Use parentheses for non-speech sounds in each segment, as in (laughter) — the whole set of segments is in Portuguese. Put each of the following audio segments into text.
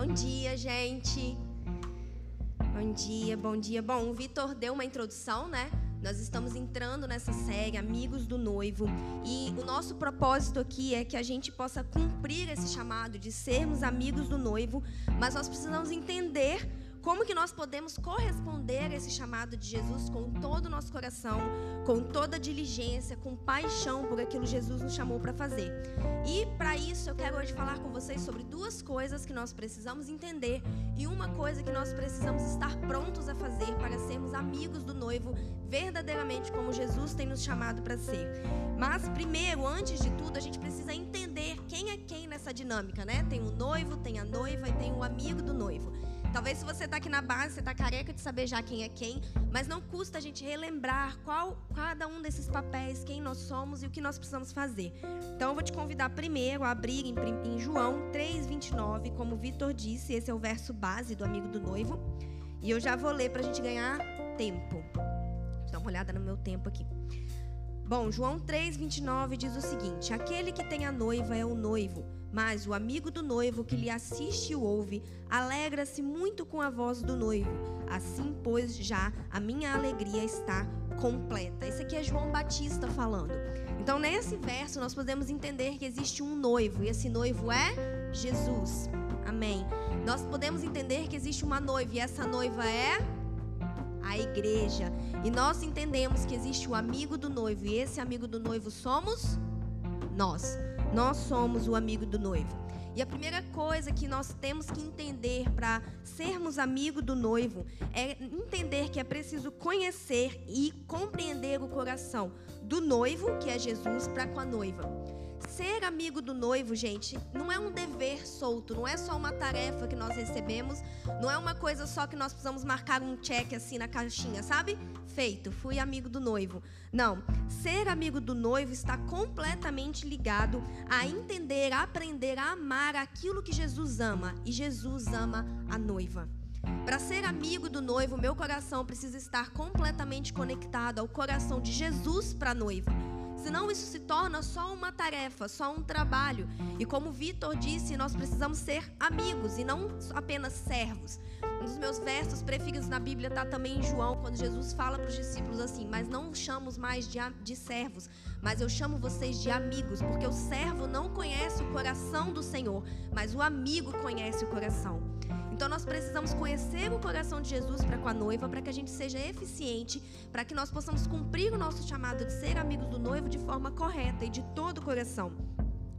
Bom dia, gente. Bom dia, bom dia. Bom, o Vitor deu uma introdução, né? Nós estamos entrando nessa série Amigos do Noivo e o nosso propósito aqui é que a gente possa cumprir esse chamado de sermos amigos do noivo, mas nós precisamos entender como que nós podemos corresponder a esse chamado de Jesus com todo o nosso coração, com toda diligência, com paixão por aquilo que Jesus nos chamou para fazer. E para isso eu quero hoje falar com vocês sobre duas coisas que nós precisamos entender e uma coisa que nós precisamos estar prontos a fazer para sermos amigos do noivo verdadeiramente como Jesus tem nos chamado para ser. Mas primeiro, antes de tudo, a gente precisa entender quem é quem nessa dinâmica, né? Tem o noivo, tem a noiva e tem o amigo do noivo. Talvez se você está aqui na base, você está careca de saber já quem é quem, mas não custa a gente relembrar qual cada um desses papéis, quem nós somos e o que nós precisamos fazer. Então eu vou te convidar primeiro a abrir em, em João 3,29, como o Vitor disse, esse é o verso base do amigo do noivo. E eu já vou ler para a gente ganhar tempo. Deixa eu dar uma olhada no meu tempo aqui. Bom, João 3,29 diz o seguinte: Aquele que tem a noiva é o noivo. Mas o amigo do noivo que lhe assiste e ouve, alegra-se muito com a voz do noivo. Assim, pois, já a minha alegria está completa. Esse aqui é João Batista falando. Então, nesse verso, nós podemos entender que existe um noivo, e esse noivo é Jesus. Amém. Nós podemos entender que existe uma noiva, e essa noiva é a igreja. E nós entendemos que existe o amigo do noivo, e esse amigo do noivo somos nós. Nós somos o amigo do noivo. E a primeira coisa que nós temos que entender para sermos amigo do noivo é entender que é preciso conhecer e compreender o coração do noivo, que é Jesus, para com a noiva. Ser amigo do noivo, gente, não é um dever solto, não é só uma tarefa que nós recebemos, não é uma coisa só que nós precisamos marcar um check assim na caixinha, sabe? Feito, fui amigo do noivo. Não, ser amigo do noivo está completamente ligado a entender, a aprender a amar aquilo que Jesus ama, e Jesus ama a noiva. Para ser amigo do noivo, meu coração precisa estar completamente conectado ao coração de Jesus para a noiva. Senão isso se torna só uma tarefa, só um trabalho. E como Vitor disse, nós precisamos ser amigos e não apenas servos. Um dos meus versos preferidos na Bíblia está também em João, quando Jesus fala para os discípulos assim: Mas não chamo mais de, de servos, mas eu chamo vocês de amigos, porque o servo não conhece o coração do Senhor, mas o amigo conhece o coração. Então nós precisamos conhecer o coração de Jesus para com a noiva, para que a gente seja eficiente, para que nós possamos cumprir o nosso chamado de ser amigos do noivo de forma correta e de todo o coração.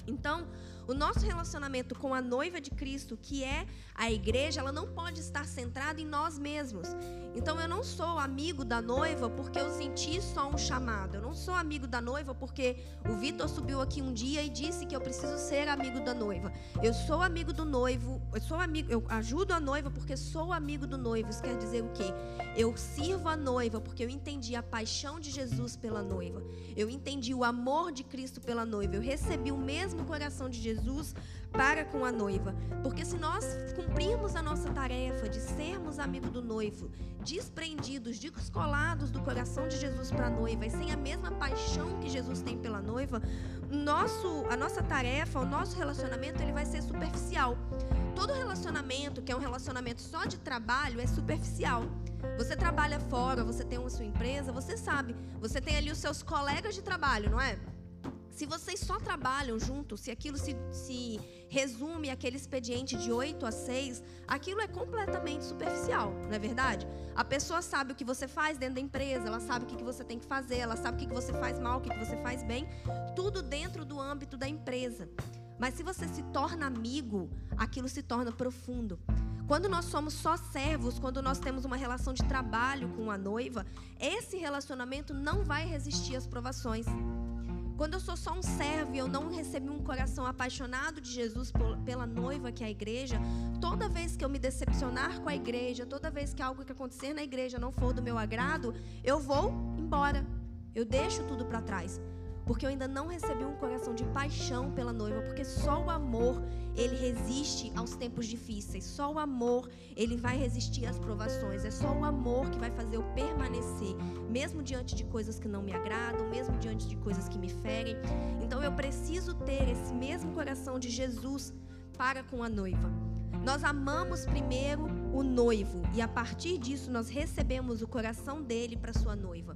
Então, o nosso relacionamento com a noiva de Cristo, que é a igreja, ela não pode estar centrada em nós mesmos. Então eu não sou amigo da noiva porque eu senti só um chamado. Eu não sou amigo da noiva porque o Vitor subiu aqui um dia e disse que eu preciso ser amigo da noiva. Eu sou amigo do noivo, eu sou amigo, eu ajudo a noiva porque sou amigo do noivo. Isso quer dizer o quê? Eu sirvo a noiva porque eu entendi a paixão de Jesus pela noiva. Eu entendi o amor de Cristo pela noiva. Eu recebi o mesmo coração de Jesus Jesus para com a noiva. Porque se nós cumprirmos a nossa tarefa de sermos amigo do noivo, desprendidos, descolados do coração de Jesus para a noiva e sem a mesma paixão que Jesus tem pela noiva, nosso, a nossa tarefa, o nosso relacionamento, ele vai ser superficial. Todo relacionamento, que é um relacionamento só de trabalho, é superficial. Você trabalha fora, você tem uma sua empresa, você sabe, você tem ali os seus colegas de trabalho, não é? Se vocês só trabalham juntos, se aquilo se, se resume aquele expediente de 8 a 6, aquilo é completamente superficial, não é verdade? A pessoa sabe o que você faz dentro da empresa, ela sabe o que você tem que fazer, ela sabe o que você faz mal, o que você faz bem, tudo dentro do âmbito da empresa. Mas se você se torna amigo, aquilo se torna profundo. Quando nós somos só servos, quando nós temos uma relação de trabalho com a noiva, esse relacionamento não vai resistir às provações. Quando eu sou só um servo e eu não recebi um coração apaixonado de Jesus pela noiva que é a igreja, toda vez que eu me decepcionar com a igreja, toda vez que algo que acontecer na igreja não for do meu agrado, eu vou embora. Eu deixo tudo para trás porque eu ainda não recebi um coração de paixão pela noiva, porque só o amor ele resiste aos tempos difíceis. Só o amor ele vai resistir às provações. É só o amor que vai fazer eu permanecer, mesmo diante de coisas que não me agradam, mesmo diante de coisas que me ferem. Então eu preciso ter esse mesmo coração de Jesus para com a noiva. Nós amamos primeiro o noivo e a partir disso nós recebemos o coração dele para sua noiva.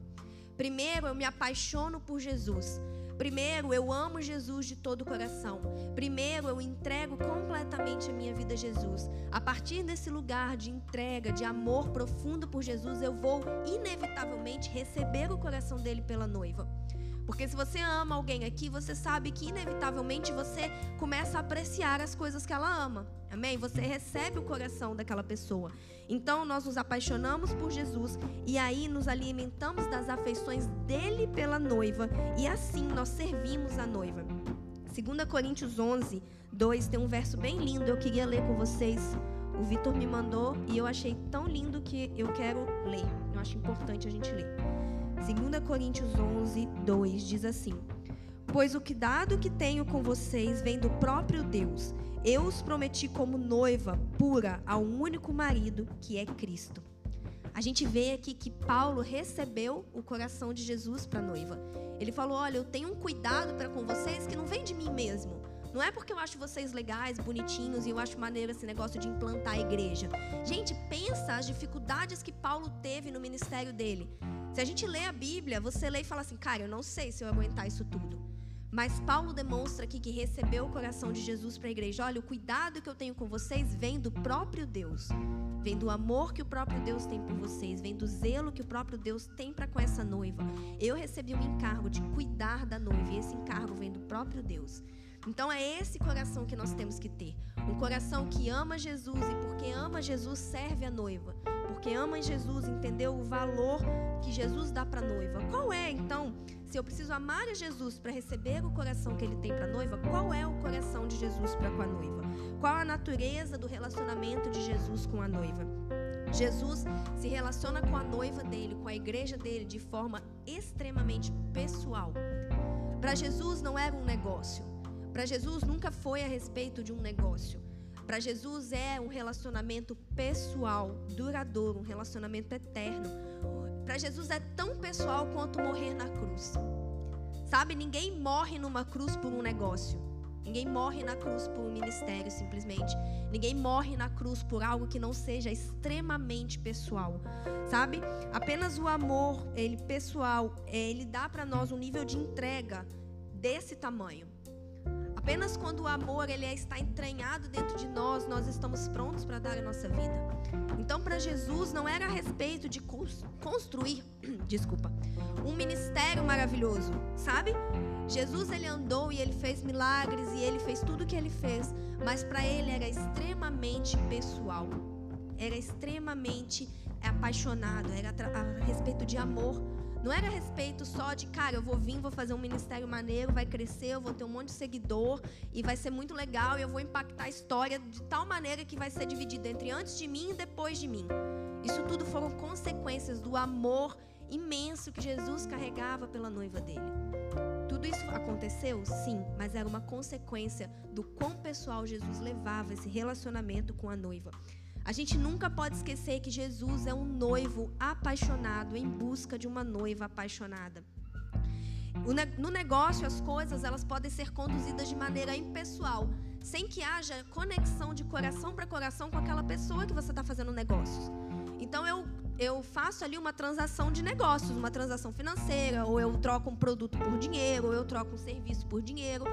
Primeiro eu me apaixono por Jesus. Primeiro, eu amo Jesus de todo o coração. Primeiro, eu entrego completamente a minha vida a Jesus. A partir desse lugar de entrega, de amor profundo por Jesus, eu vou inevitavelmente receber o coração dele pela noiva. Porque se você ama alguém aqui, você sabe que inevitavelmente você começa a apreciar as coisas que ela ama. Amém? Você recebe o coração daquela pessoa. Então nós nos apaixonamos por Jesus e aí nos alimentamos das afeições dele pela noiva e assim nós servimos a noiva. 2 Coríntios 11, 2 tem um verso bem lindo, eu queria ler com vocês. O Vitor me mandou e eu achei tão lindo que eu quero ler. Eu acho importante a gente ler. 2 Coríntios 11, 2 diz assim: Pois o cuidado que tenho com vocês vem do próprio Deus. Eu os prometi como noiva pura a um único marido, que é Cristo. A gente vê aqui que Paulo recebeu o coração de Jesus para a noiva. Ele falou: Olha, eu tenho um cuidado para com vocês que não vem de mim mesmo. Não é porque eu acho vocês legais, bonitinhos e eu acho maneiro esse negócio de implantar a igreja. Gente, pensa as dificuldades que Paulo teve no ministério dele. Se a gente lê a Bíblia, você lê e fala assim, cara, eu não sei se eu aguentar isso tudo. Mas Paulo demonstra aqui que recebeu o coração de Jesus para a igreja. Olha, o cuidado que eu tenho com vocês vem do próprio Deus. Vem do amor que o próprio Deus tem por vocês, vem do zelo que o próprio Deus tem para com essa noiva. Eu recebi um encargo de cuidar da noiva, e esse encargo vem do próprio Deus. Então é esse coração que nós temos que ter. Um coração que ama Jesus e porque ama Jesus serve a noiva. Porque ama Jesus, entendeu o valor que Jesus dá para a noiva. Qual é então, se eu preciso amar a Jesus para receber o coração que ele tem para a noiva, qual é o coração de Jesus para com a noiva? Qual a natureza do relacionamento de Jesus com a noiva? Jesus se relaciona com a noiva dele, com a igreja dele de forma extremamente pessoal. Para Jesus não era um negócio. Para Jesus nunca foi a respeito de um negócio. Para Jesus é um relacionamento pessoal, duradouro, um relacionamento eterno. Para Jesus é tão pessoal quanto morrer na cruz. Sabe, ninguém morre numa cruz por um negócio. Ninguém morre na cruz por um ministério, simplesmente. Ninguém morre na cruz por algo que não seja extremamente pessoal, sabe? Apenas o amor, ele pessoal, ele dá para nós um nível de entrega desse tamanho. Apenas quando o amor ele está entranhado dentro de nós, nós estamos prontos para dar a nossa vida. Então, para Jesus não era a respeito de construir, (clears throat) desculpa, um ministério maravilhoso, sabe? Jesus ele andou e ele fez milagres e ele fez tudo o que ele fez, mas para ele era extremamente pessoal. Era extremamente apaixonado, era a respeito de amor não era a respeito só de, cara, eu vou vir, vou fazer um ministério maneiro, vai crescer, eu vou ter um monte de seguidor e vai ser muito legal e eu vou impactar a história de tal maneira que vai ser dividida entre antes de mim e depois de mim. Isso tudo foram consequências do amor imenso que Jesus carregava pela noiva dele. Tudo isso aconteceu? Sim, mas era uma consequência do quão pessoal Jesus levava esse relacionamento com a noiva. A gente nunca pode esquecer que Jesus é um noivo apaixonado em busca de uma noiva apaixonada. No negócio, as coisas elas podem ser conduzidas de maneira impessoal, sem que haja conexão de coração para coração com aquela pessoa que você está fazendo negócios. Então eu eu faço ali uma transação de negócios, uma transação financeira, ou eu troco um produto por dinheiro, ou eu troco um serviço por dinheiro.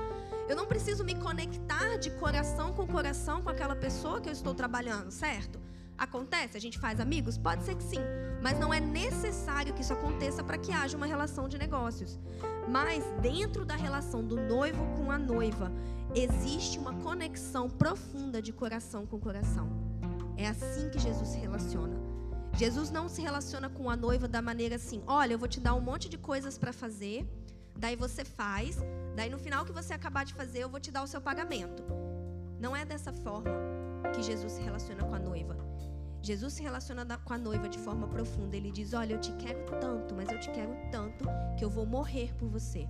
Eu não preciso me conectar de coração com coração com aquela pessoa que eu estou trabalhando, certo? Acontece? A gente faz amigos? Pode ser que sim, mas não é necessário que isso aconteça para que haja uma relação de negócios. Mas dentro da relação do noivo com a noiva, existe uma conexão profunda de coração com coração. É assim que Jesus se relaciona. Jesus não se relaciona com a noiva da maneira assim: olha, eu vou te dar um monte de coisas para fazer, daí você faz, Daí no final que você acabar de fazer, eu vou te dar o seu pagamento. Não é dessa forma que Jesus se relaciona com a noiva. Jesus se relaciona com a noiva de forma profunda. Ele diz: Olha, eu te quero tanto, mas eu te quero tanto que eu vou morrer por você.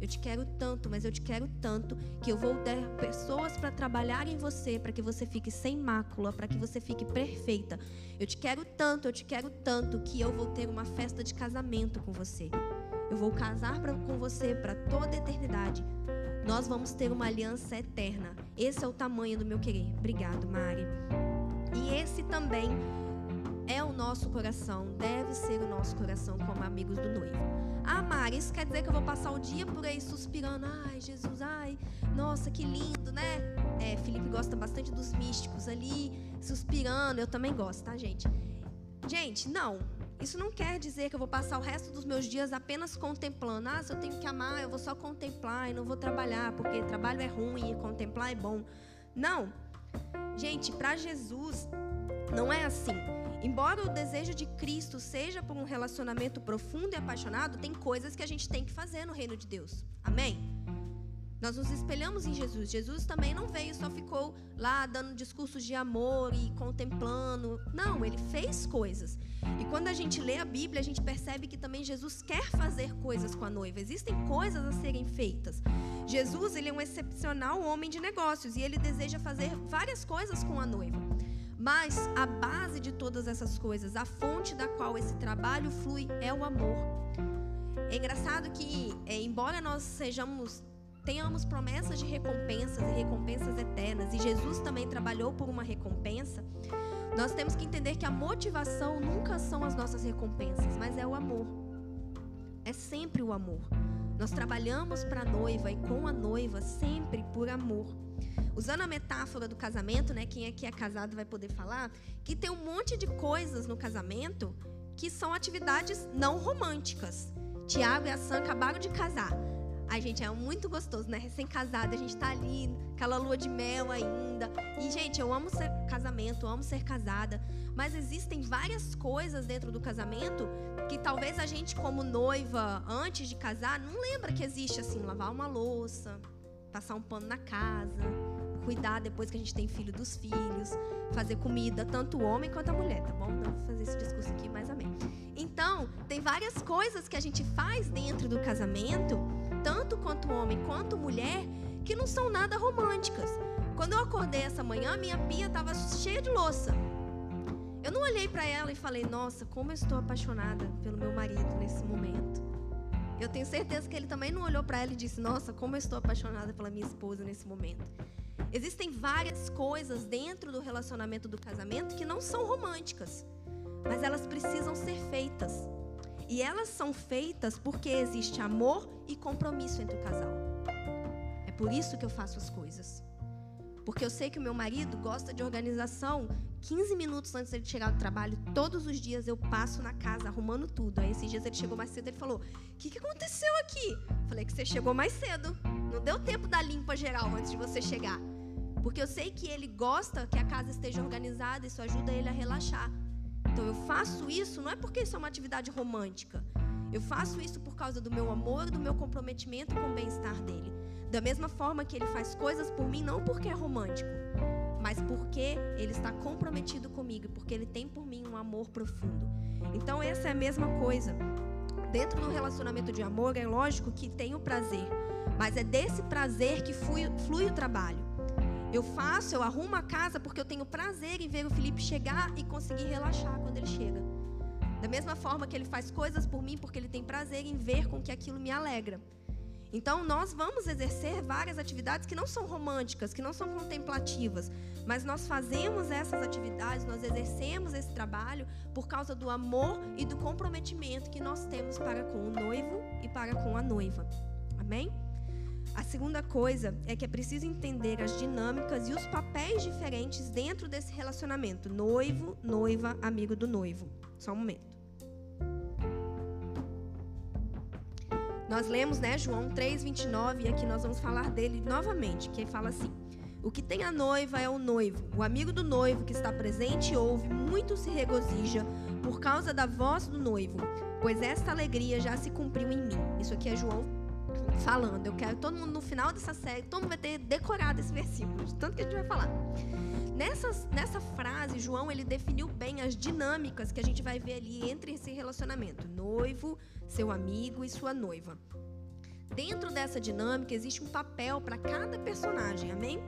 Eu te quero tanto, mas eu te quero tanto que eu vou dar pessoas para trabalhar em você, para que você fique sem mácula, para que você fique perfeita. Eu te quero tanto, eu te quero tanto que eu vou ter uma festa de casamento com você. Eu vou casar pra, com você para toda a eternidade. nós vamos ter uma aliança eterna. Esse é o tamanho do meu querer. Obrigado, Mari. E esse também é o nosso coração, deve ser o nosso coração como amigos do noivo. Ah, Mari, isso quer dizer que eu vou passar o dia por aí suspirando. Ai, Jesus, ai, nossa, que lindo, né? É, Felipe gosta bastante dos místicos ali, suspirando. Eu também gosto, tá, gente? Gente, não. Isso não quer dizer que eu vou passar o resto dos meus dias apenas contemplando. Ah, se eu tenho que amar, eu vou só contemplar e não vou trabalhar, porque trabalho é ruim e contemplar é bom. Não. Gente, para Jesus, não é assim. Embora o desejo de Cristo seja por um relacionamento profundo e apaixonado, tem coisas que a gente tem que fazer no reino de Deus. Amém? Nós nos espelhamos em Jesus. Jesus também não veio, só ficou lá dando discursos de amor e contemplando. Não, ele fez coisas. E quando a gente lê a Bíblia, a gente percebe que também Jesus quer fazer coisas com a noiva. Existem coisas a serem feitas. Jesus, ele é um excepcional homem de negócios e ele deseja fazer várias coisas com a noiva. Mas a base de todas essas coisas, a fonte da qual esse trabalho flui é o amor. É engraçado que, é, embora nós sejamos tenhamos promessas de recompensas e recompensas eternas, e Jesus também trabalhou por uma recompensa, nós temos que entender que a motivação nunca são as nossas recompensas, mas é o amor. É sempre o amor. Nós trabalhamos para a noiva e com a noiva sempre por amor. Usando a metáfora do casamento, né? Quem aqui é casado vai poder falar que tem um monte de coisas no casamento que são atividades não românticas. Tiago e a Sam acabaram de casar. Ai, gente, é muito gostoso, né? Recém-casada, a gente tá ali, aquela lua de mel ainda. E, gente, eu amo ser casamento, amo ser casada. Mas existem várias coisas dentro do casamento que talvez a gente, como noiva, antes de casar, não lembra que existe assim, lavar uma louça, passar um pano na casa, cuidar depois que a gente tem filho dos filhos, fazer comida, tanto o homem quanto a mulher, tá bom? Não vou fazer esse discurso aqui, mas amém. Então, tem várias coisas que a gente faz dentro do casamento tanto quanto homem quanto mulher, que não são nada românticas. Quando eu acordei essa manhã, minha pia estava cheia de louça. Eu não olhei para ela e falei: Nossa, como eu estou apaixonada pelo meu marido nesse momento. Eu tenho certeza que ele também não olhou para ela e disse: Nossa, como eu estou apaixonada pela minha esposa nesse momento. Existem várias coisas dentro do relacionamento do casamento que não são românticas, mas elas precisam ser feitas. E elas são feitas porque existe amor e compromisso entre o casal. É por isso que eu faço as coisas. Porque eu sei que o meu marido gosta de organização. 15 minutos antes de chegar do trabalho, todos os dias eu passo na casa arrumando tudo. Aí esses dias ele chegou mais cedo e falou: O que, que aconteceu aqui? Falei que você chegou mais cedo. Não deu tempo da limpa geral antes de você chegar. Porque eu sei que ele gosta que a casa esteja organizada, isso ajuda ele a relaxar. Então eu faço isso não é porque isso é uma atividade romântica. Eu faço isso por causa do meu amor e do meu comprometimento com o bem-estar dele. Da mesma forma que ele faz coisas por mim não porque é romântico, mas porque ele está comprometido comigo, porque ele tem por mim um amor profundo. Então essa é a mesma coisa. Dentro do relacionamento de amor é lógico que tem o prazer, mas é desse prazer que flui, flui o trabalho. Eu faço, eu arrumo a casa porque eu tenho prazer em ver o Felipe chegar e conseguir relaxar quando ele chega. Da mesma forma que ele faz coisas por mim porque ele tem prazer em ver com que aquilo me alegra. Então, nós vamos exercer várias atividades que não são românticas, que não são contemplativas, mas nós fazemos essas atividades, nós exercemos esse trabalho por causa do amor e do comprometimento que nós temos para com o noivo e para com a noiva. Amém? A segunda coisa é que é preciso entender as dinâmicas e os papéis diferentes dentro desse relacionamento: noivo, noiva, amigo do noivo. Só um momento. Nós lemos, né, João 3:29 e aqui nós vamos falar dele novamente, que fala assim: O que tem a noiva é o noivo. O amigo do noivo que está presente ouve, muito se regozija por causa da voz do noivo, pois esta alegria já se cumpriu em mim. Isso aqui é João falando. Eu quero todo mundo no final dessa série, todo mundo vai ter decorado esse versículo, tanto que a gente vai falar. Nessa, nessa frase, João ele definiu bem as dinâmicas que a gente vai ver ali entre esse relacionamento: noivo, seu amigo e sua noiva. Dentro dessa dinâmica existe um papel para cada personagem, amém?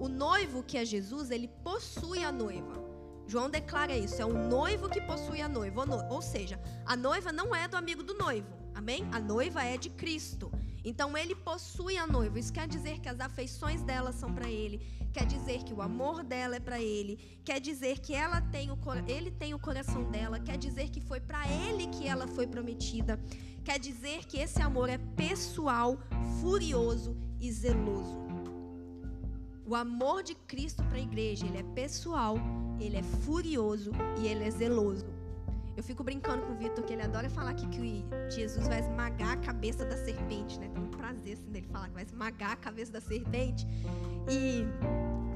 O noivo, que é Jesus, ele possui a noiva. João declara isso: é o noivo que possui a noiva. Ou seja, a noiva não é do amigo do noivo, amém? A noiva é de Cristo. Então ele possui a noiva. Isso quer dizer que as afeições dela são para ele. Quer dizer que o amor dela é para ele. Quer dizer que ela tem o, ele tem o coração dela. Quer dizer que foi para ele que ela foi prometida. Quer dizer que esse amor é pessoal, furioso e zeloso. O amor de Cristo para a igreja, ele é pessoal, ele é furioso e ele é zeloso. Eu fico brincando com o Vitor que ele adora falar aqui que Jesus vai esmagar a cabeça da serpente, né? Tem um prazer assim dele falar que vai esmagar a cabeça da serpente. E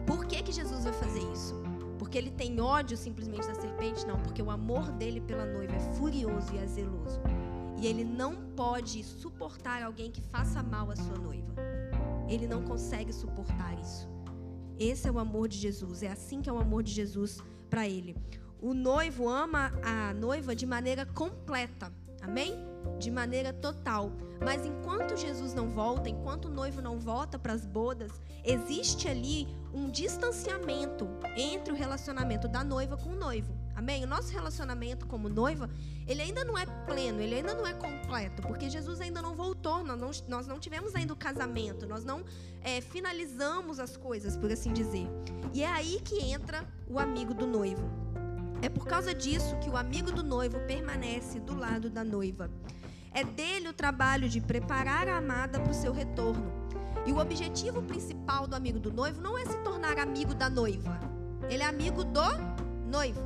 por que que Jesus vai fazer isso? Porque ele tem ódio simplesmente da serpente? Não, porque o amor dele pela noiva é furioso e é zeloso. E ele não pode suportar alguém que faça mal à sua noiva. Ele não consegue suportar isso. Esse é o amor de Jesus. É assim que é o amor de Jesus para ele. O noivo ama a noiva de maneira completa. Amém? De maneira total. Mas enquanto Jesus não volta, enquanto o noivo não volta para as bodas, existe ali um distanciamento entre o relacionamento da noiva com o noivo. Amém? O nosso relacionamento como noiva, ele ainda não é pleno, ele ainda não é completo, porque Jesus ainda não voltou, nós não, nós não tivemos ainda o casamento, nós não é, finalizamos as coisas, por assim dizer. E é aí que entra o amigo do noivo. É por causa disso que o amigo do noivo permanece do lado da noiva. É dele o trabalho de preparar a amada para o seu retorno. E o objetivo principal do amigo do noivo não é se tornar amigo da noiva. Ele é amigo do noivo.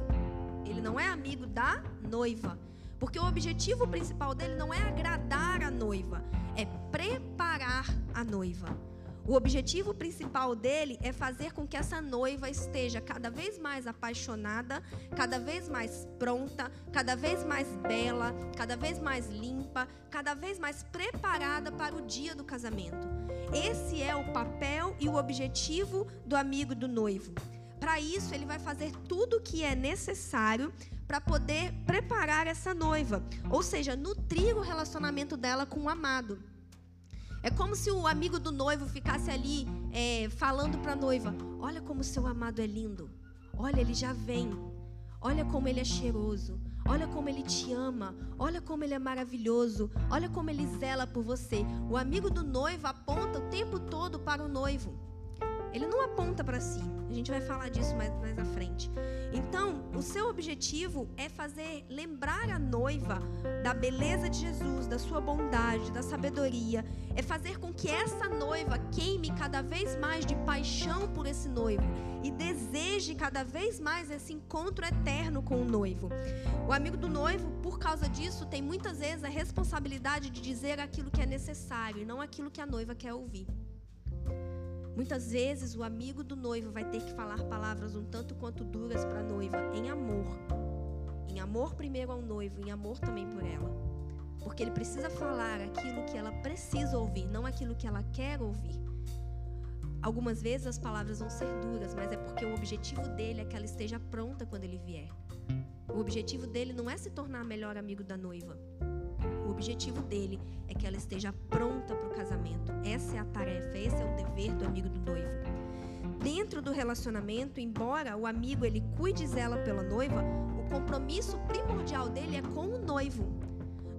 Ele não é amigo da noiva. Porque o objetivo principal dele não é agradar a noiva, é preparar a noiva. O objetivo principal dele é fazer com que essa noiva esteja cada vez mais apaixonada, cada vez mais pronta, cada vez mais bela, cada vez mais limpa, cada vez mais preparada para o dia do casamento. Esse é o papel e o objetivo do amigo do noivo. Para isso, ele vai fazer tudo o que é necessário para poder preparar essa noiva, ou seja, nutrir o relacionamento dela com o amado. É como se o amigo do noivo ficasse ali é, falando para a noiva: Olha como seu amado é lindo. Olha, ele já vem. Olha como ele é cheiroso. Olha como ele te ama. Olha como ele é maravilhoso. Olha como ele zela por você. O amigo do noivo aponta o tempo todo para o noivo. Ele não aponta para si. A gente vai falar disso mais, mais à frente. Então, o seu objetivo é fazer lembrar a noiva da beleza de Jesus, da sua bondade, da sabedoria. É fazer com que essa noiva queime cada vez mais de paixão por esse noivo e deseje cada vez mais esse encontro eterno com o noivo. O amigo do noivo, por causa disso, tem muitas vezes a responsabilidade de dizer aquilo que é necessário e não aquilo que a noiva quer ouvir. Muitas vezes o amigo do noivo vai ter que falar palavras um tanto quanto duras para a noiva, em amor. Em amor primeiro ao noivo, em amor também por ela. Porque ele precisa falar aquilo que ela precisa ouvir, não aquilo que ela quer ouvir. Algumas vezes as palavras vão ser duras, mas é porque o objetivo dele é que ela esteja pronta quando ele vier. O objetivo dele não é se tornar melhor amigo da noiva. Objetivo dele é que ela esteja pronta para o casamento. Essa é a tarefa, esse é o dever do amigo do noivo. Dentro do relacionamento, embora o amigo ele cuide dela pela noiva, o compromisso primordial dele é com o noivo.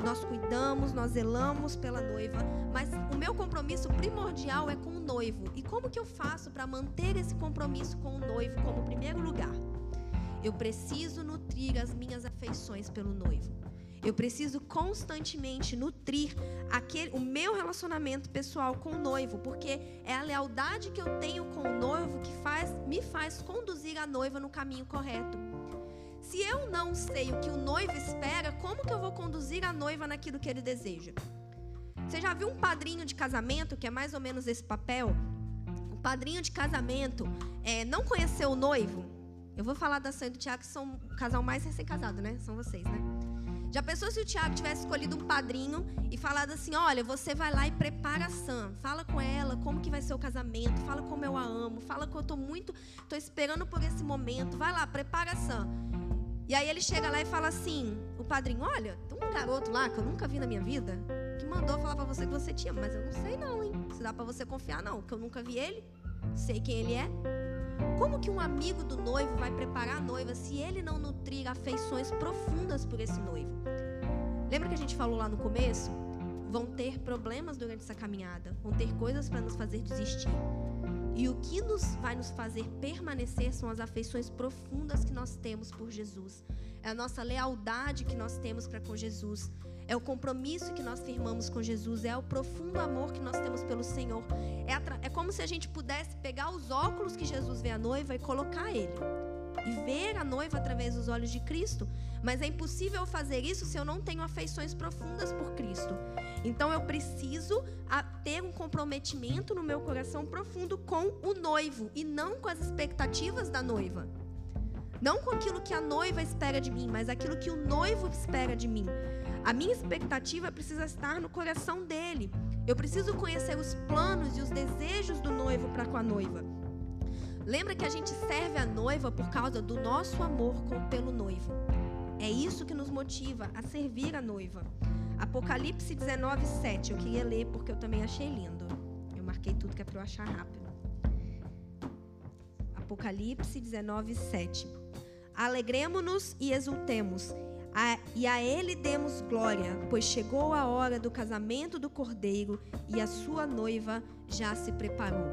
Nós cuidamos, nós zelamos pela noiva, mas o meu compromisso primordial é com o noivo. E como que eu faço para manter esse compromisso com o noivo como primeiro lugar? Eu preciso nutrir as minhas afeições pelo noivo. Eu preciso constantemente nutrir aquele, o meu relacionamento pessoal com o noivo, porque é a lealdade que eu tenho com o noivo que faz, me faz conduzir a noiva no caminho correto. Se eu não sei o que o noivo espera, como que eu vou conduzir a noiva naquilo que ele deseja? Você já viu um padrinho de casamento, que é mais ou menos esse papel? O padrinho de casamento é, não conheceu o noivo? Eu vou falar da Sam e do Tiago, que são o casal mais recém-casado, né? São vocês, né? Já pensou se o Tiago tivesse escolhido um padrinho e falado assim: olha, você vai lá e prepara a Sam, fala com ela como que vai ser o casamento, fala como eu a amo, fala que eu tô muito, tô esperando por esse momento, vai lá, prepara a Sam. E aí ele chega lá e fala assim: o padrinho, olha, tem um garoto lá que eu nunca vi na minha vida que mandou falar para você que você tinha, mas eu não sei não, hein? Se dá para você confiar não, que eu nunca vi ele, sei quem ele é. Como que um amigo do noivo vai preparar a noiva se ele não nutrir afeições profundas por esse noivo? Lembra que a gente falou lá no começo? vão ter problemas durante essa caminhada, vão ter coisas para nos fazer desistir. E o que nos vai nos fazer permanecer são as afeições profundas que nós temos por Jesus. É a nossa lealdade que nós temos para com Jesus. É o compromisso que nós firmamos com Jesus. É o profundo amor que nós temos pelo Senhor. É, é como se a gente pudesse pegar os óculos que Jesus vê a noiva e colocar ele. E ver a noiva através dos olhos de Cristo. Mas é impossível fazer isso se eu não tenho afeições profundas por Cristo. Então eu preciso ter um comprometimento no meu coração profundo com o noivo e não com as expectativas da noiva. Não com aquilo que a noiva espera de mim, mas aquilo que o noivo espera de mim. A minha expectativa precisa estar no coração dele. Eu preciso conhecer os planos e os desejos do noivo para com a noiva. Lembra que a gente serve a noiva por causa do nosso amor pelo noivo. É isso que nos motiva a servir a noiva. Apocalipse 19, 7. Eu queria ler porque eu também achei lindo. Eu marquei tudo que é para eu achar rápido. Apocalipse 19, 7. Alegremos-nos e exultemos, a, e a Ele demos glória, pois chegou a hora do casamento do cordeiro e a sua noiva já se preparou.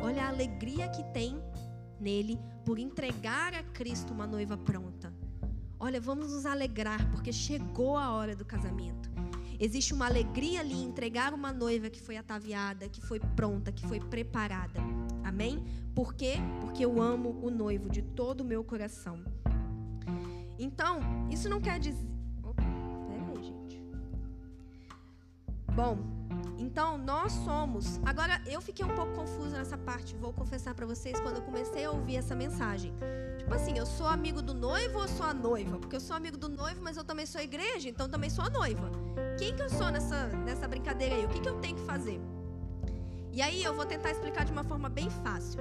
Olha a alegria que tem nele por entregar a Cristo uma noiva pronta. Olha, vamos nos alegrar, porque chegou a hora do casamento. Existe uma alegria ali em entregar uma noiva que foi ataviada, que foi pronta, que foi preparada. Amém? Por quê? Porque eu amo o noivo de todo o meu coração. Então, isso não quer dizer. Opa, aí, gente. Bom, então nós somos. Agora, eu fiquei um pouco confusa nessa parte, vou confessar para vocês, quando eu comecei a ouvir essa mensagem. Tipo assim, eu sou amigo do noivo ou sou a noiva? Porque eu sou amigo do noivo, mas eu também sou igreja, então também sou a noiva. Quem que eu sou nessa, nessa brincadeira aí? O que, que eu tenho que fazer? E aí eu vou tentar explicar de uma forma bem fácil.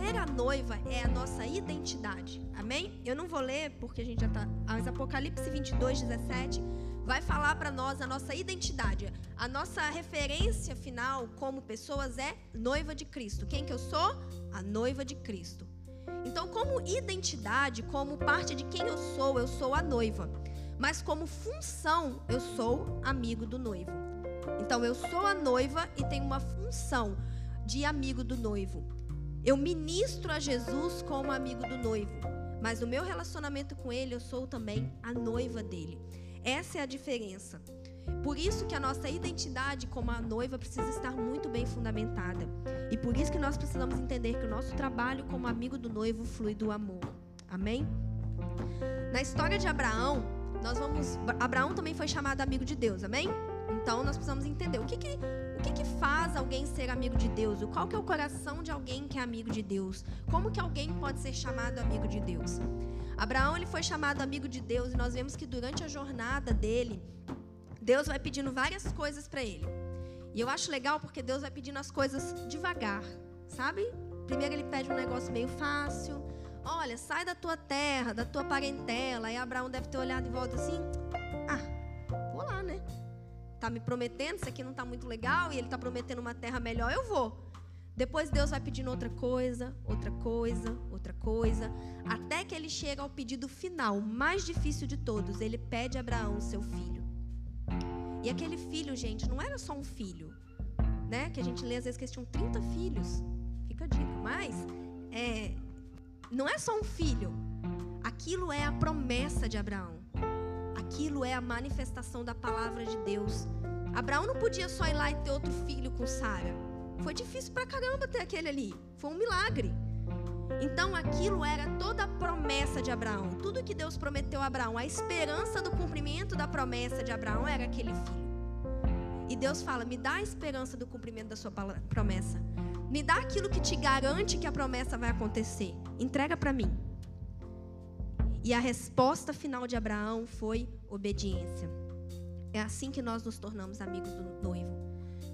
Ser a noiva é a nossa identidade. Amém? Eu não vou ler porque a gente já está. Mas Apocalipse 22, 17 vai falar para nós a nossa identidade. A nossa referência final como pessoas é noiva de Cristo. Quem que eu sou? A noiva de Cristo. Então, como identidade, como parte de quem eu sou, eu sou a noiva. Mas como função, eu sou amigo do noivo. Então, eu sou a noiva e tenho uma função de amigo do noivo. Eu ministro a Jesus como amigo do noivo, mas no meu relacionamento com ele, eu sou também a noiva dele. Essa é a diferença. Por isso que a nossa identidade como a noiva precisa estar muito bem fundamentada. E por isso que nós precisamos entender que o nosso trabalho como amigo do noivo flui do amor. Amém? Na história de Abraão, nós vamos. Abraão também foi chamado amigo de Deus, amém? Então nós precisamos entender o que, que, o que, que faz alguém ser amigo de Deus? Qual que é o coração de alguém que é amigo de Deus? Como que alguém pode ser chamado amigo de Deus? Abraão ele foi chamado amigo de Deus e nós vemos que durante a jornada dele, Deus vai pedindo várias coisas para ele. E eu acho legal porque Deus vai pedindo as coisas devagar, sabe? Primeiro ele pede um negócio meio fácil. Olha, sai da tua terra, da tua parentela. Aí Abraão deve ter olhado em volta assim: Tá me prometendo, isso aqui não tá muito legal e ele tá prometendo uma terra melhor, eu vou. Depois Deus vai pedindo outra coisa, outra coisa, outra coisa, até que ele chega ao pedido final, mais difícil de todos. Ele pede a Abraão seu filho. E aquele filho, gente, não era só um filho, né? Que a gente lê às vezes que eles tinham 30 filhos. Fica a dica. Mas é, não é só um filho. Aquilo é a promessa de Abraão. Aquilo é a manifestação da palavra de Deus. Abraão não podia só ir lá e ter outro filho com Sara. Foi difícil pra caramba ter aquele ali. Foi um milagre. Então aquilo era toda a promessa de Abraão. Tudo que Deus prometeu a Abraão, a esperança do cumprimento da promessa de Abraão era aquele filho. E Deus fala: "Me dá a esperança do cumprimento da sua promessa. Me dá aquilo que te garante que a promessa vai acontecer. Entrega para mim." E a resposta final de Abraão foi obediência. É assim que nós nos tornamos amigos do noivo.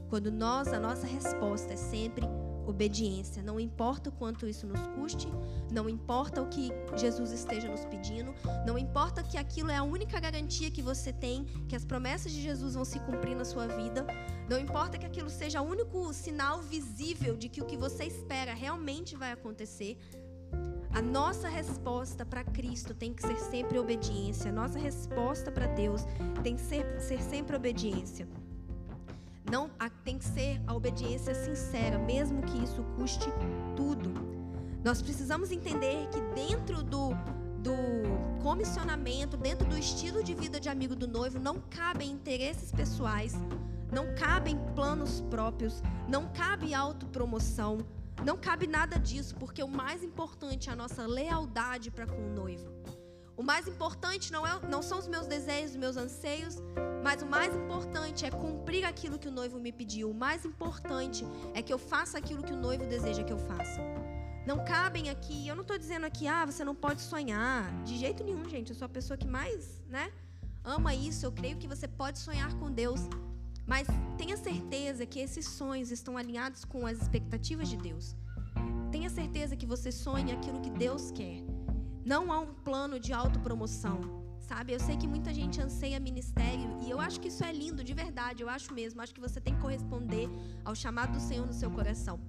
Quando nós, a nossa resposta é sempre obediência. Não importa o quanto isso nos custe, não importa o que Jesus esteja nos pedindo, não importa que aquilo é a única garantia que você tem, que as promessas de Jesus vão se cumprir na sua vida, não importa que aquilo seja o único sinal visível de que o que você espera realmente vai acontecer. A nossa resposta para Cristo tem que ser sempre obediência. A nossa resposta para Deus tem que ser, ser sempre obediência. Não tem que ser a obediência sincera, mesmo que isso custe tudo. Nós precisamos entender que dentro do, do comissionamento, dentro do estilo de vida de amigo do noivo, não cabem interesses pessoais, não cabem planos próprios, não cabe autopromoção, não cabe nada disso, porque o mais importante é a nossa lealdade para com o noivo. O mais importante não, é, não são os meus desejos, os meus anseios, mas o mais importante é cumprir aquilo que o noivo me pediu. O mais importante é que eu faça aquilo que o noivo deseja que eu faça. Não cabem aqui, eu não estou dizendo aqui, ah, você não pode sonhar. De jeito nenhum, gente. Eu sou a pessoa que mais, né, ama isso. Eu creio que você pode sonhar com Deus. Mas tenha certeza que esses sonhos estão alinhados com as expectativas de Deus. Tenha certeza que você sonha aquilo que Deus quer. Não há um plano de autopromoção, sabe? Eu sei que muita gente anseia ministério e eu acho que isso é lindo, de verdade, eu acho mesmo. Acho que você tem que corresponder ao chamado do Senhor no seu coração.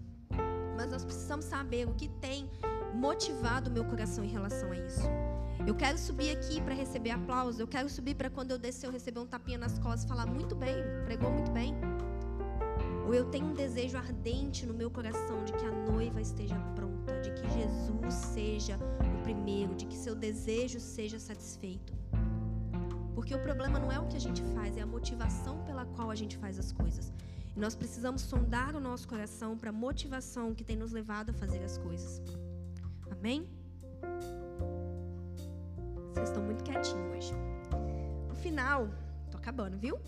Mas nós precisamos saber o que tem motivado o meu coração em relação a isso. Eu quero subir aqui para receber aplausos. Eu quero subir para quando eu descer eu receber um tapinha nas costas e falar muito bem, pregou muito bem. Ou eu tenho um desejo ardente no meu coração de que a noiva esteja pronta, de que Jesus seja primeiro, de que seu desejo seja satisfeito. Porque o problema não é o que a gente faz, é a motivação pela qual a gente faz as coisas. E nós precisamos sondar o nosso coração para a motivação que tem nos levado a fazer as coisas. Amém? Vocês estão muito quietinhos hoje. No final, tô acabando, viu?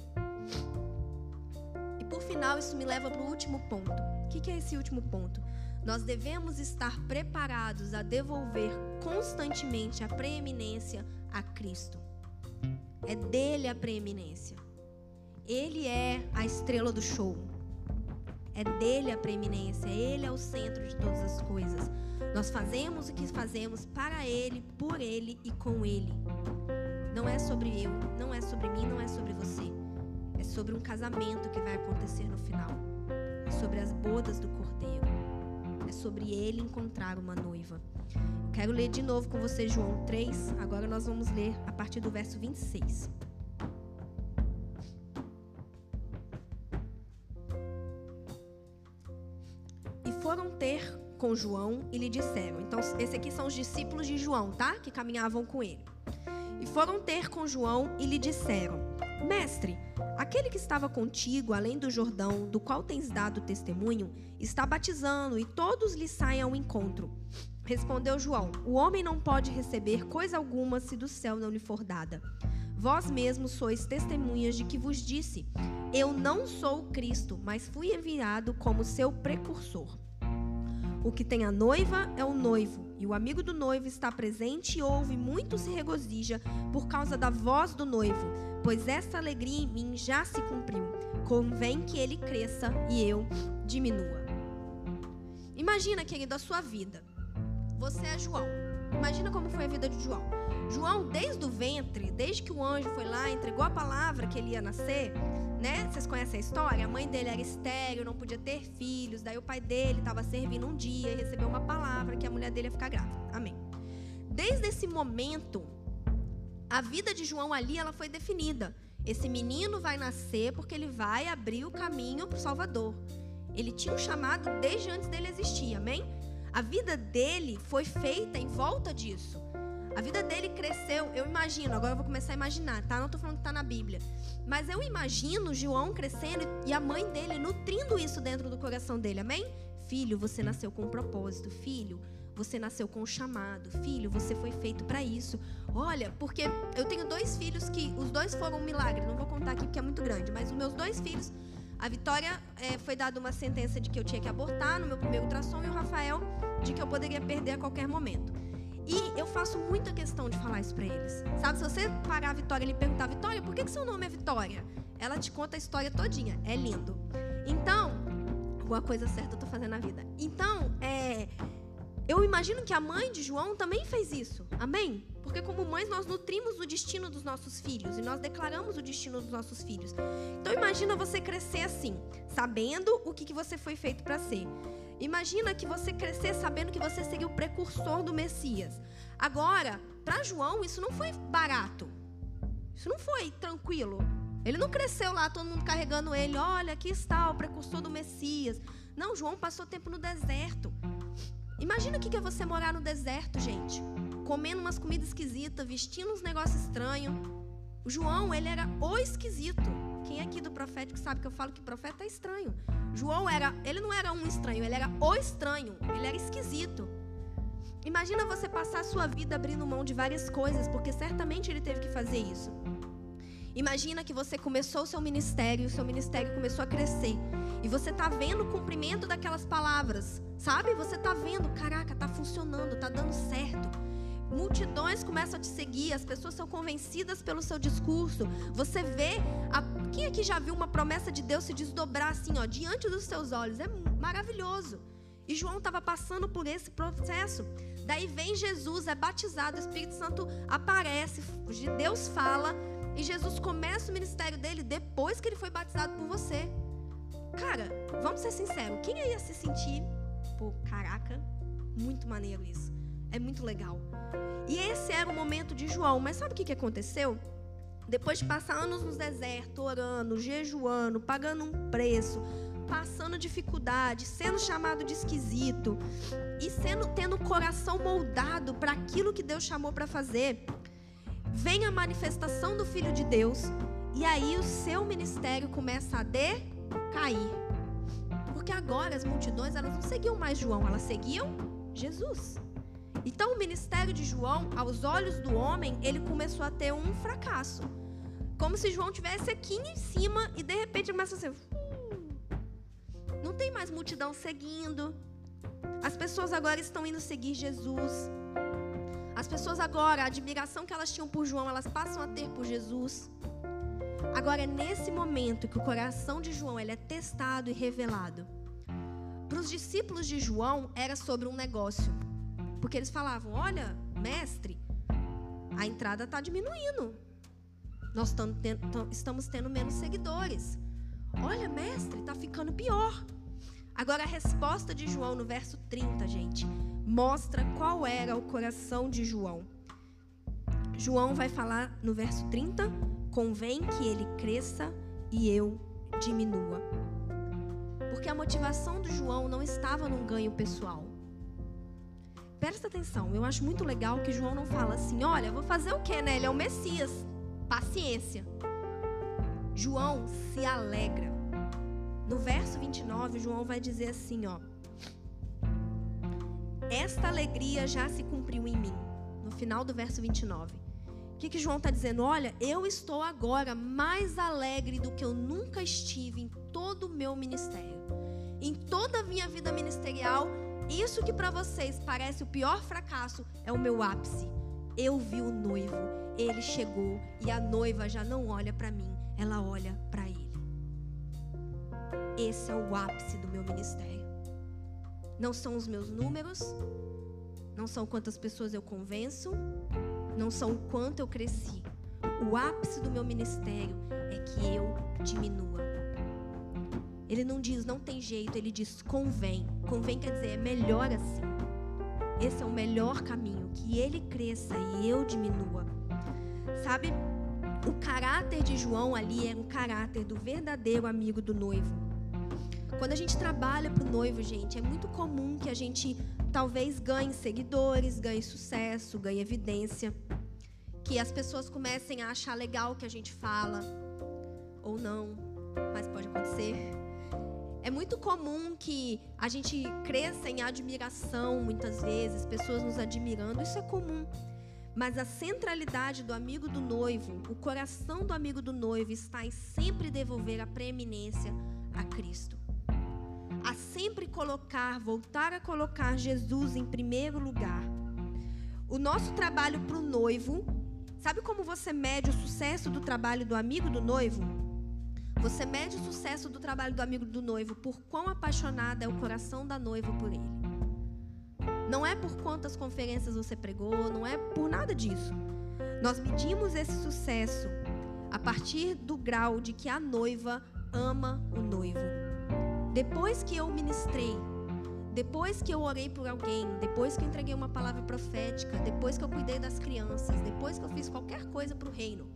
E por final, isso me leva para o último ponto. O que, que é esse último ponto? Nós devemos estar preparados a devolver constantemente a preeminência a Cristo. É dele a preeminência. Ele é a estrela do show. É dele a preeminência. Ele é o centro de todas as coisas. Nós fazemos o que fazemos para Ele, por Ele e com Ele. Não é sobre eu, não é sobre mim, não é sobre você. É sobre um casamento que vai acontecer no final. É sobre as bodas do Cordeiro é sobre ele encontrar uma noiva. Quero ler de novo com você João 3. Agora nós vamos ler a partir do verso 26. E foram ter com João e lhe disseram. Então, esses aqui são os discípulos de João, tá? Que caminhavam com ele. E foram ter com João e lhe disseram: Mestre, aquele que estava contigo além do Jordão, do qual tens dado testemunho, está batizando e todos lhe saem ao encontro. Respondeu João: O homem não pode receber coisa alguma se do céu não lhe for dada. Vós mesmos sois testemunhas de que vos disse: Eu não sou o Cristo, mas fui enviado como seu precursor. O que tem a noiva é o noivo, e o amigo do noivo está presente e ouve, muito se regozija por causa da voz do noivo, pois esta alegria em mim já se cumpriu. Convém que ele cresça e eu diminua. Imagina, querido, a sua vida. Você é João. Imagina como foi a vida de João. João, desde o ventre, desde que o anjo foi lá, entregou a palavra que ele ia nascer, né? Vocês conhecem a história? A mãe dele era estéreo, não podia ter filhos. Daí o pai dele estava servindo um dia e recebeu uma palavra que a mulher dele ia ficar grávida. Amém. Desde esse momento, a vida de João ali ela foi definida. Esse menino vai nascer porque ele vai abrir o caminho para o Salvador. Ele tinha um chamado desde antes dele existir, amém? A vida dele foi feita em volta disso. A vida dele cresceu, eu imagino, agora eu vou começar a imaginar, tá? Não estou falando que está na Bíblia. Mas eu imagino João crescendo e a mãe dele nutrindo isso dentro do coração dele, amém? Filho, você nasceu com um propósito. Filho, você nasceu com um chamado. Filho, você foi feito para isso. Olha, porque eu tenho dois filhos que os dois foram um milagre. Não vou contar aqui porque é muito grande, mas os meus dois filhos, a Vitória é, foi dada uma sentença de que eu tinha que abortar no meu primeiro ultrassom e o Rafael de que eu poderia perder a qualquer momento. E eu faço muita questão de falar isso para eles. Sabe, se você parar a Vitória e lhe perguntar, Vitória, por que, que seu nome é Vitória? Ela te conta a história todinha. É lindo. Então, alguma coisa certa eu tô fazendo na vida. Então, é, eu imagino que a mãe de João também fez isso. Amém? Porque como mães nós nutrimos o destino dos nossos filhos e nós declaramos o destino dos nossos filhos. Então imagina você crescer assim, sabendo o que, que você foi feito para ser. Imagina que você crescer sabendo que você seria o precursor do Messias. Agora, para João, isso não foi barato. Isso não foi tranquilo. Ele não cresceu lá, todo mundo carregando ele. Olha, aqui está o precursor do Messias. Não, João passou tempo no deserto. Imagina o que é você morar no deserto, gente. Comendo umas comidas esquisitas, vestindo uns negócios estranhos. O João, ele era o esquisito. Quem é aqui do profético sabe que eu falo que profeta é estranho. João era, ele não era um estranho, ele era o estranho. Ele era esquisito. Imagina você passar a sua vida abrindo mão de várias coisas, porque certamente ele teve que fazer isso. Imagina que você começou o seu ministério, o seu ministério começou a crescer. E você está vendo o cumprimento daquelas palavras, sabe? Você está vendo, caraca, está funcionando, está dando certo. Multidões começam a te seguir, as pessoas são convencidas pelo seu discurso. Você vê, a... quem aqui já viu uma promessa de Deus se desdobrar assim, ó, diante dos seus olhos? É maravilhoso. E João estava passando por esse processo. Daí vem Jesus, é batizado, o Espírito Santo aparece, Deus fala, e Jesus começa o ministério dele depois que ele foi batizado por você. Cara, vamos ser sinceros, quem ia se sentir, pô, caraca, muito maneiro isso. É muito legal. E esse era o momento de João. Mas sabe o que, que aconteceu? Depois de passar anos no deserto, orando, jejuando, pagando um preço, passando dificuldade, sendo chamado de esquisito e sendo tendo o coração moldado para aquilo que Deus chamou para fazer, vem a manifestação do Filho de Deus e aí o seu ministério começa a decair. Porque agora as multidões elas não seguiam mais João, elas seguiam Jesus. Então o ministério de João, aos olhos do homem, ele começou a ter um fracasso. Como se João tivesse aqui em cima e de repente começa a ser. Não tem mais multidão seguindo. As pessoas agora estão indo seguir Jesus. As pessoas agora, a admiração que elas tinham por João, elas passam a ter por Jesus. Agora é nesse momento que o coração de João ele é testado e revelado. Para os discípulos de João era sobre um negócio. Porque eles falavam: Olha, mestre, a entrada está diminuindo. Nós estamos tendo menos seguidores. Olha, mestre, está ficando pior. Agora, a resposta de João no verso 30, gente, mostra qual era o coração de João. João vai falar no verso 30: convém que ele cresça e eu diminua. Porque a motivação do João não estava num ganho pessoal. Presta atenção, eu acho muito legal que João não fala assim: olha, vou fazer o quê, né? Ele é o Messias. Paciência. João se alegra. No verso 29, João vai dizer assim, ó: Esta alegria já se cumpriu em mim. No final do verso 29. O que, que João está dizendo? Olha, eu estou agora mais alegre do que eu nunca estive em todo o meu ministério. Em toda a minha vida ministerial, isso que para vocês parece o pior fracasso é o meu ápice. Eu vi o noivo, ele chegou e a noiva já não olha para mim, ela olha para ele. Esse é o ápice do meu ministério. Não são os meus números, não são quantas pessoas eu convenço, não são o quanto eu cresci. O ápice do meu ministério é que eu diminua. Ele não diz não tem jeito, ele diz convém. Convém quer dizer é melhor assim. Esse é o melhor caminho, que ele cresça e eu diminua. Sabe? O caráter de João ali é um caráter do verdadeiro amigo do noivo. Quando a gente trabalha para o noivo, gente, é muito comum que a gente talvez ganhe seguidores, ganhe sucesso, ganhe evidência, que as pessoas comecem a achar legal o que a gente fala, ou não, mas pode acontecer. É muito comum que a gente cresça em admiração muitas vezes, pessoas nos admirando, isso é comum. Mas a centralidade do amigo do noivo, o coração do amigo do noivo está em sempre devolver a preeminência a Cristo. A sempre colocar, voltar a colocar Jesus em primeiro lugar. O nosso trabalho para o noivo, sabe como você mede o sucesso do trabalho do amigo do noivo? Você mede o sucesso do trabalho do amigo do noivo por quão apaixonado é o coração da noiva por ele. Não é por quantas conferências você pregou, não é por nada disso. Nós medimos esse sucesso a partir do grau de que a noiva ama o noivo. Depois que eu ministrei, depois que eu orei por alguém, depois que eu entreguei uma palavra profética, depois que eu cuidei das crianças, depois que eu fiz qualquer coisa para o reino,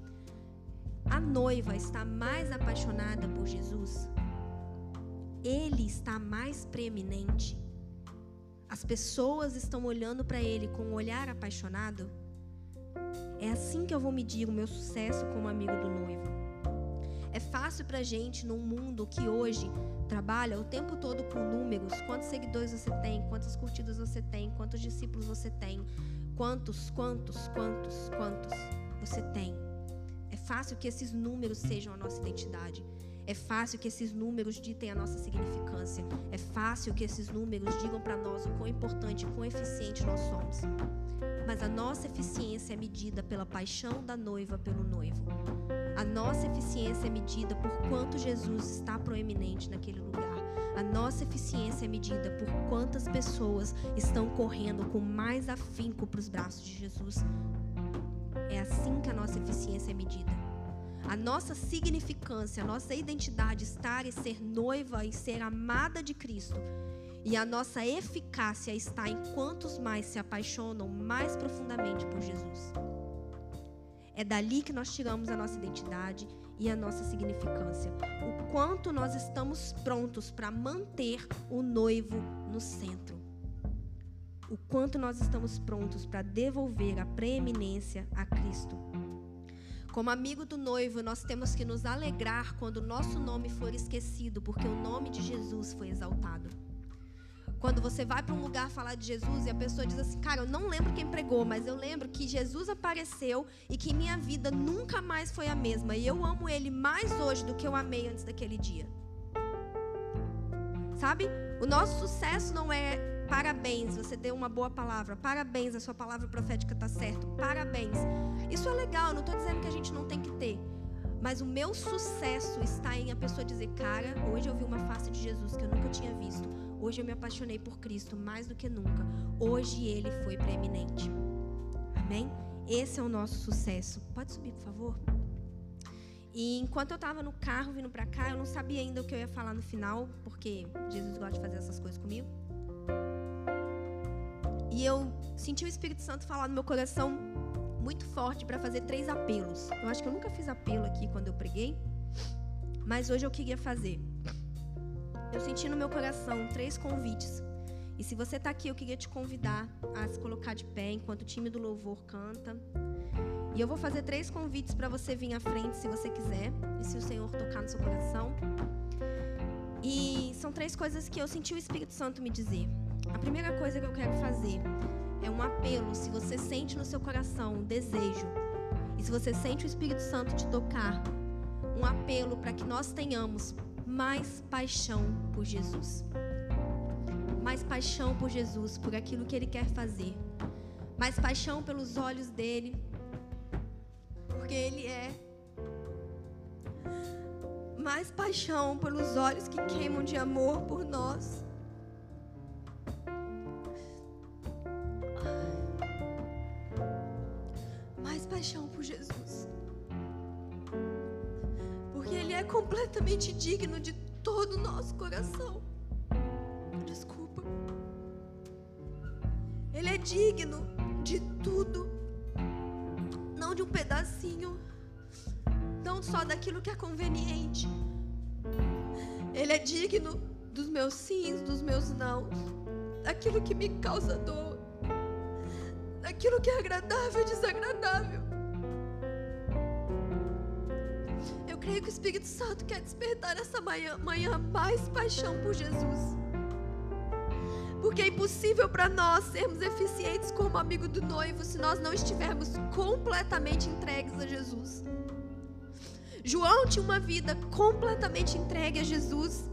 a noiva está mais apaixonada por Jesus, ele está mais preeminente. As pessoas estão olhando para ele com um olhar apaixonado. É assim que eu vou medir o meu sucesso como amigo do noivo. É fácil para gente num mundo que hoje trabalha o tempo todo com números, quantos seguidores você tem, quantas curtidas você tem, quantos discípulos você tem, quantos, quantos, quantos, quantos você tem. É fácil que esses números sejam a nossa identidade. É fácil que esses números ditem a nossa significância. É fácil que esses números digam para nós o quão importante e quão eficiente nós somos. Mas a nossa eficiência é medida pela paixão da noiva pelo noivo. A nossa eficiência é medida por quanto Jesus está proeminente naquele lugar. A nossa eficiência é medida por quantas pessoas estão correndo com mais afinco para os braços de Jesus. É assim que a nossa eficiência é medida. A nossa significância, a nossa identidade, estar e ser noiva e ser amada de Cristo. E a nossa eficácia está em quantos mais se apaixonam mais profundamente por Jesus. É dali que nós tiramos a nossa identidade e a nossa significância. O quanto nós estamos prontos para manter o noivo no centro. O quanto nós estamos prontos para devolver a preeminência a Cristo. Como amigo do noivo, nós temos que nos alegrar quando o nosso nome for esquecido, porque o nome de Jesus foi exaltado. Quando você vai para um lugar falar de Jesus e a pessoa diz assim, cara, eu não lembro quem pregou, mas eu lembro que Jesus apareceu e que minha vida nunca mais foi a mesma. E eu amo Ele mais hoje do que eu amei antes daquele dia. Sabe? O nosso sucesso não é Parabéns, você deu uma boa palavra. Parabéns, a sua palavra profética está certa. Parabéns. Isso é legal, não estou dizendo que a gente não tem que ter. Mas o meu sucesso está em a pessoa dizer, cara, hoje eu vi uma face de Jesus que eu nunca tinha visto. Hoje eu me apaixonei por Cristo mais do que nunca. Hoje ele foi preeminente. Amém? Esse é o nosso sucesso. Pode subir, por favor? E enquanto eu estava no carro vindo para cá, eu não sabia ainda o que eu ia falar no final, porque Jesus gosta de fazer essas coisas comigo. E eu senti o Espírito Santo falar no meu coração muito forte para fazer três apelos. Eu acho que eu nunca fiz apelo aqui quando eu preguei, mas hoje eu queria fazer. Eu senti no meu coração três convites. E se você está aqui, eu queria te convidar a se colocar de pé enquanto o time do louvor canta. E eu vou fazer três convites para você vir à frente, se você quiser, e se o Senhor tocar no seu coração. E são três coisas que eu senti o Espírito Santo me dizer. A primeira coisa que eu quero fazer é um apelo. Se você sente no seu coração um desejo, e se você sente o Espírito Santo te tocar, um apelo para que nós tenhamos mais paixão por Jesus. Mais paixão por Jesus, por aquilo que Ele quer fazer. Mais paixão pelos olhos dele, porque Ele é. Mais paixão pelos olhos que queimam de amor por nós. paixão por Jesus. Porque Ele é completamente digno de todo o nosso coração. Desculpa. Ele é digno de tudo. Não de um pedacinho. Só daquilo que é conveniente. Ele é digno dos meus sims, dos meus não. Daquilo que me causa dor. Daquilo que é agradável e desagradável. creio que o Espírito Santo quer despertar essa manhã, manhã mais paixão por Jesus. Porque é impossível para nós sermos eficientes como amigo do noivo se nós não estivermos completamente entregues a Jesus. João tinha uma vida completamente entregue a Jesus,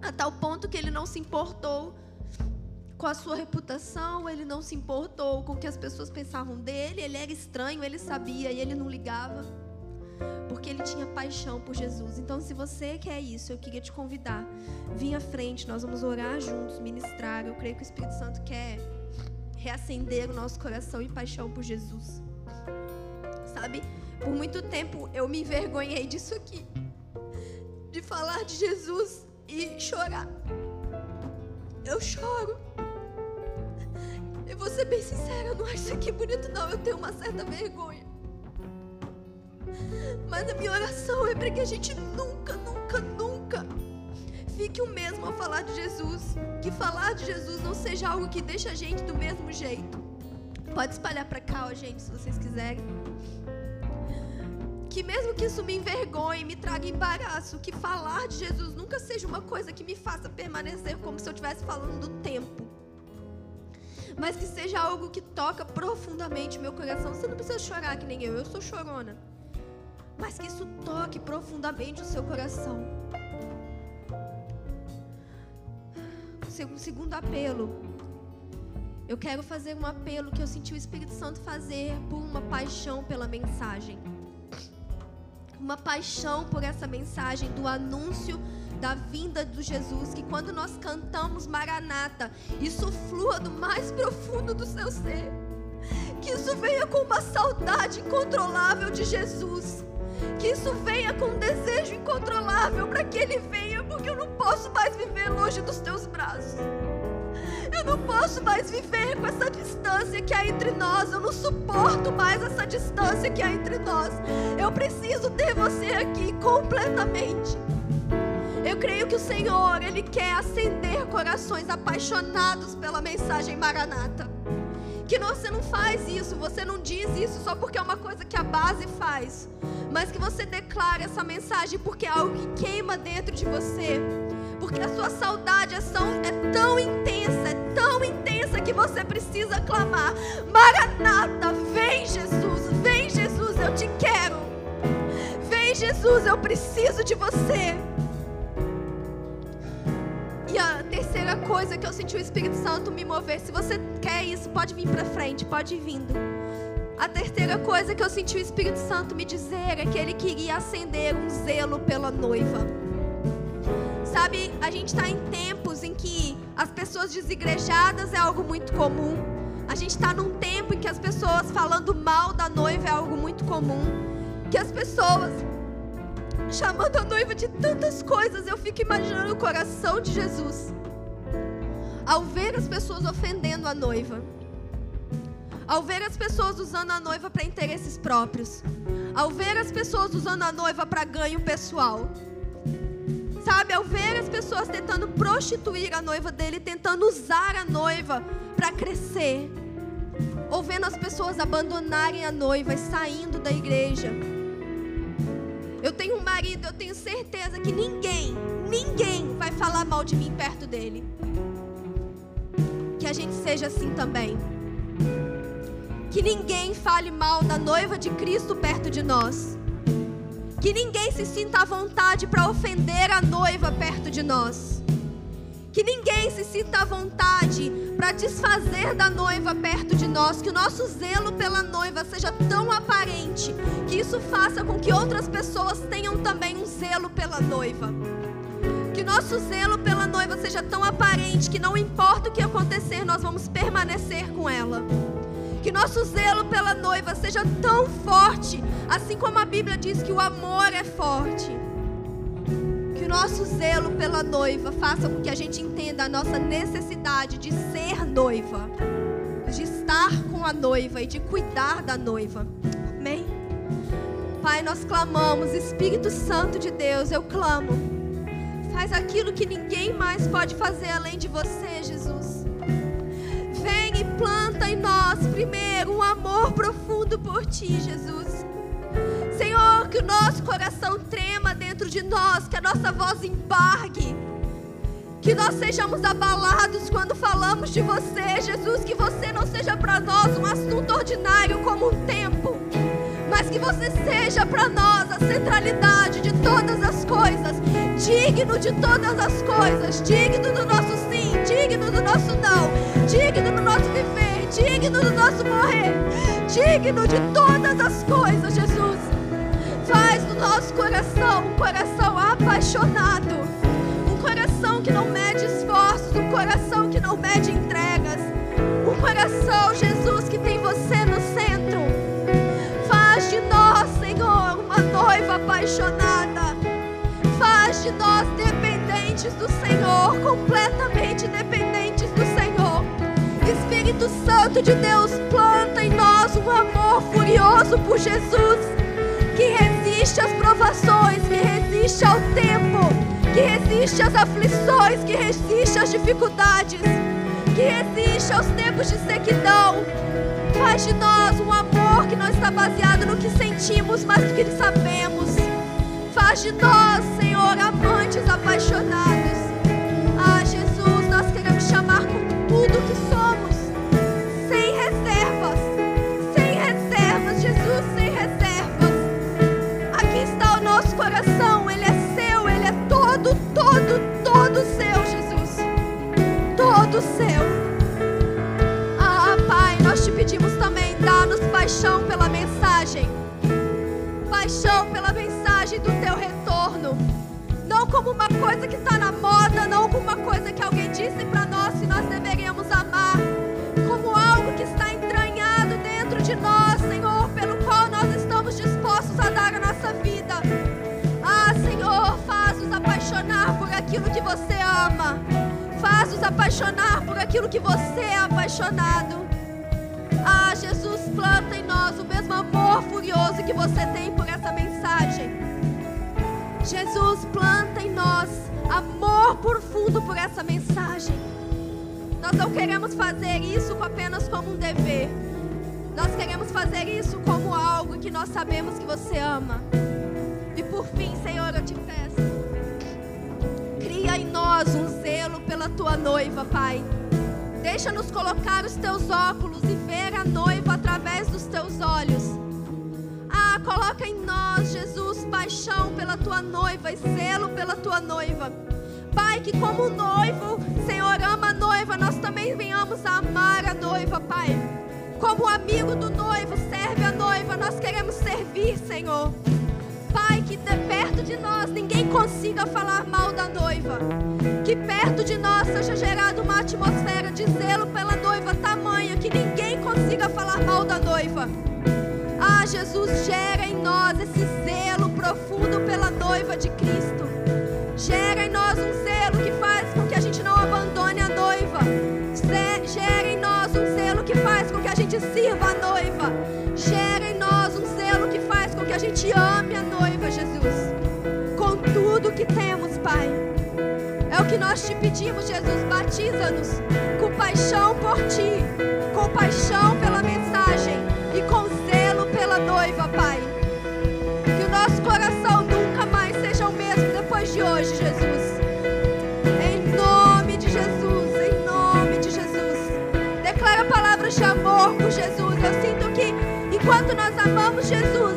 a tal ponto que ele não se importou com a sua reputação, ele não se importou com o que as pessoas pensavam dele, ele era estranho, ele sabia e ele não ligava porque ele tinha paixão por Jesus. Então, se você quer isso, eu queria te convidar. Vim à frente, nós vamos orar juntos, ministrar. Eu creio que o Espírito Santo quer reacender o nosso coração em paixão por Jesus. Sabe? Por muito tempo eu me envergonhei disso aqui. De falar de Jesus e chorar. Eu choro. Eu vou ser bem sincera, eu não acho isso aqui bonito, não. Eu tenho uma certa vergonha. Mas a minha oração é para que a gente nunca, nunca, nunca fique o mesmo ao falar de Jesus. Que falar de Jesus não seja algo que deixa a gente do mesmo jeito. Pode espalhar para cá, ó, gente, se vocês quiserem. Que mesmo que isso me envergonhe, me traga embaraço, que falar de Jesus nunca seja uma coisa que me faça permanecer como se eu estivesse falando do tempo. Mas que seja algo que toca profundamente meu coração. Você não precisa chorar que nem eu, eu sou chorona. Mas que isso toque profundamente o seu coração. segundo apelo. Eu quero fazer um apelo que eu senti o Espírito Santo fazer por uma paixão pela mensagem. Uma paixão por essa mensagem do anúncio da vinda do Jesus, que quando nós cantamos Maranata, isso flua do mais profundo do seu ser. Que isso venha com uma saudade incontrolável de Jesus. Que isso venha com um desejo incontrolável para que ele venha, porque eu não posso mais viver longe dos teus braços. Eu não posso mais viver com essa distância que há entre nós. Eu não suporto mais essa distância que há entre nós. Eu preciso ter você aqui completamente. Eu creio que o Senhor, Ele quer acender corações apaixonados pela mensagem Maranata. Que você não faz isso, você não diz isso só porque é uma coisa que a base faz, mas que você declara essa mensagem porque é algo que queima dentro de você. Porque a sua saudade é tão, é tão intensa, é tão intensa que você precisa clamar: Maranata, vem Jesus, vem Jesus, eu te quero. Vem Jesus, eu preciso de você. E a terceira coisa que eu senti o Espírito Santo me mover, se você quer isso, pode vir para frente, pode ir vindo. A terceira coisa que eu senti o Espírito Santo me dizer é que ele queria acender um zelo pela noiva. Sabe, a gente está em tempos em que as pessoas desigrejadas é algo muito comum. A gente está num tempo em que as pessoas falando mal da noiva é algo muito comum. Que as pessoas chamando a noiva de tantas coisas. Eu fico imaginando o coração de Jesus ao ver as pessoas ofendendo a noiva, ao ver as pessoas usando a noiva para interesses próprios, ao ver as pessoas usando a noiva para ganho pessoal. Sabe, ao ver as pessoas tentando prostituir a noiva dele, tentando usar a noiva para crescer, ou vendo as pessoas abandonarem a noiva e saindo da igreja eu tenho um marido, eu tenho certeza que ninguém, ninguém vai falar mal de mim perto dele. Que a gente seja assim também. Que ninguém fale mal da noiva de Cristo perto de nós. Que ninguém se sinta à vontade para ofender a noiva perto de nós. Que ninguém se sinta à vontade para desfazer da noiva perto de nós. Que o nosso zelo pela noiva seja tão aparente que isso faça com que outras pessoas tenham também um zelo pela noiva. Que nosso zelo pela noiva seja tão aparente que não importa o que acontecer, nós vamos permanecer com ela. Que nosso zelo pela noiva seja tão forte, assim como a Bíblia diz que o amor é forte o nosso zelo pela noiva faça com que a gente entenda a nossa necessidade de ser noiva, de estar com a noiva e de cuidar da noiva. Amém? Pai, nós clamamos, Espírito Santo de Deus, eu clamo. Faz aquilo que ninguém mais pode fazer além de você, Jesus. Planta em nós, primeiro, um amor profundo por ti, Jesus. Senhor, que o nosso coração trema dentro de nós, que a nossa voz embargue. Que nós sejamos abalados quando falamos de você, Jesus. Que você não seja para nós um assunto ordinário como um tempo, mas que você seja para nós a centralidade de todas as coisas, digno de todas as coisas, digno do nosso do nosso não, digno do nosso viver, digno do nosso morrer, digno de todas as coisas, Jesus. Faz do nosso coração um coração apaixonado, um coração que não mede esforços, um coração que não mede entregas, um coração, Jesus, que tem você no centro. Faz de nós, Senhor, uma noiva apaixonada. Faz de nós dependentes do Senhor, completamente dependentes. Espírito Santo de Deus, planta em nós um amor furioso por Jesus que resiste às provações, que resiste ao tempo, que resiste às aflições, que resiste às dificuldades, que resiste aos tempos de sequidão. Faz de nós um amor que não está baseado no que sentimos, mas no que sabemos. Faz de nós, Senhor, amantes apaixonados. Todo seu. Ah, Pai, nós te pedimos também, dá-nos paixão pela mensagem. Paixão pela mensagem do teu retorno. Não como uma coisa que está na moda, não como uma coisa que alguém disse para nós que nós deveríamos amar. Como algo que está entranhado dentro de nós, Senhor, pelo qual nós estamos dispostos a dar a nossa vida. Ah, Senhor, faz-nos apaixonar por aquilo que você ama. Faz-nos apaixonar por aquilo que você é apaixonado. Ah, Jesus, planta em nós o mesmo amor furioso que você tem por essa mensagem. Jesus, planta em nós amor profundo por essa mensagem. Nós não queremos fazer isso apenas como um dever. Nós queremos fazer isso como algo que nós sabemos que você ama. E por fim, Senhor, eu te peço. Nós um zelo pela tua noiva, Pai. Deixa-nos colocar os teus óculos e ver a noiva através dos teus olhos. Ah, coloca em nós, Jesus, paixão pela tua noiva e zelo pela tua noiva. Pai, que como noivo, Senhor, ama a noiva, nós também venhamos a amar a noiva, Pai. Como amigo do noivo serve a noiva, nós queremos servir, Senhor. Pai, que perto de nós ninguém consiga falar mal da noiva. Que perto de nós seja gerada uma atmosfera de zelo pela noiva tamanha que ninguém consiga falar mal da noiva. Ah, Jesus, gera em nós esse zelo profundo pela noiva de Cristo. Gera em nós um zelo que faz com que a gente não abandone a noiva. Gera em nós um zelo que faz com que a gente sirva a noiva. Gera em nós um zelo que faz com que a gente ame a noiva. Tudo que temos, Pai. É o que nós te pedimos, Jesus. Batiza-nos com paixão por ti, com paixão pela mensagem e com zelo pela noiva, Pai. Que o nosso coração nunca mais seja o mesmo depois de hoje, Jesus. Em nome de Jesus, em nome de Jesus. Declara palavras de amor por Jesus. Eu sinto que enquanto nós amamos Jesus,